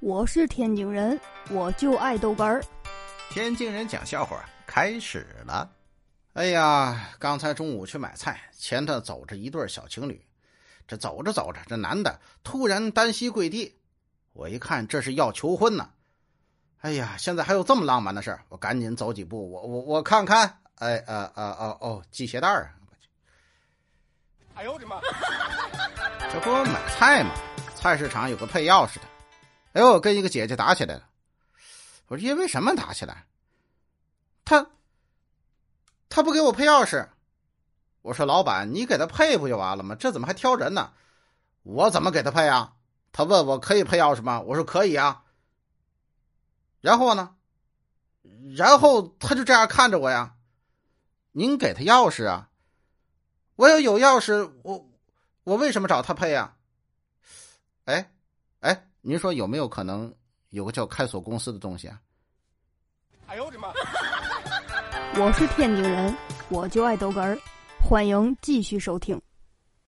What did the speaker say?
我是天津人，我就爱豆干儿。天津人讲笑话开始了。哎呀，刚才中午去买菜，前头走着一对小情侣。这走着走着，这男的突然单膝跪地，我一看这是要求婚呢。哎呀，现在还有这么浪漫的事我赶紧走几步，我我我看看。哎呃呃呃哦，系鞋带啊！哎呦我的妈！这不买菜吗？菜市场有个配钥匙的。哎呦，跟一个姐姐打起来了。我说因为什么打起来？他他不给我配钥匙。我说老板，你给他配不就完了吗？这怎么还挑人呢？我怎么给他配啊？他问我可以配钥匙吗？我说可以啊。然后呢？然后他就这样看着我呀。您给他钥匙啊？我要有钥匙，我我为什么找他配呀？哎哎。您说有没有可能有个叫开锁公司的东西啊？哎呦我的妈！我是天津人，我就爱逗哏儿，欢迎继续收听。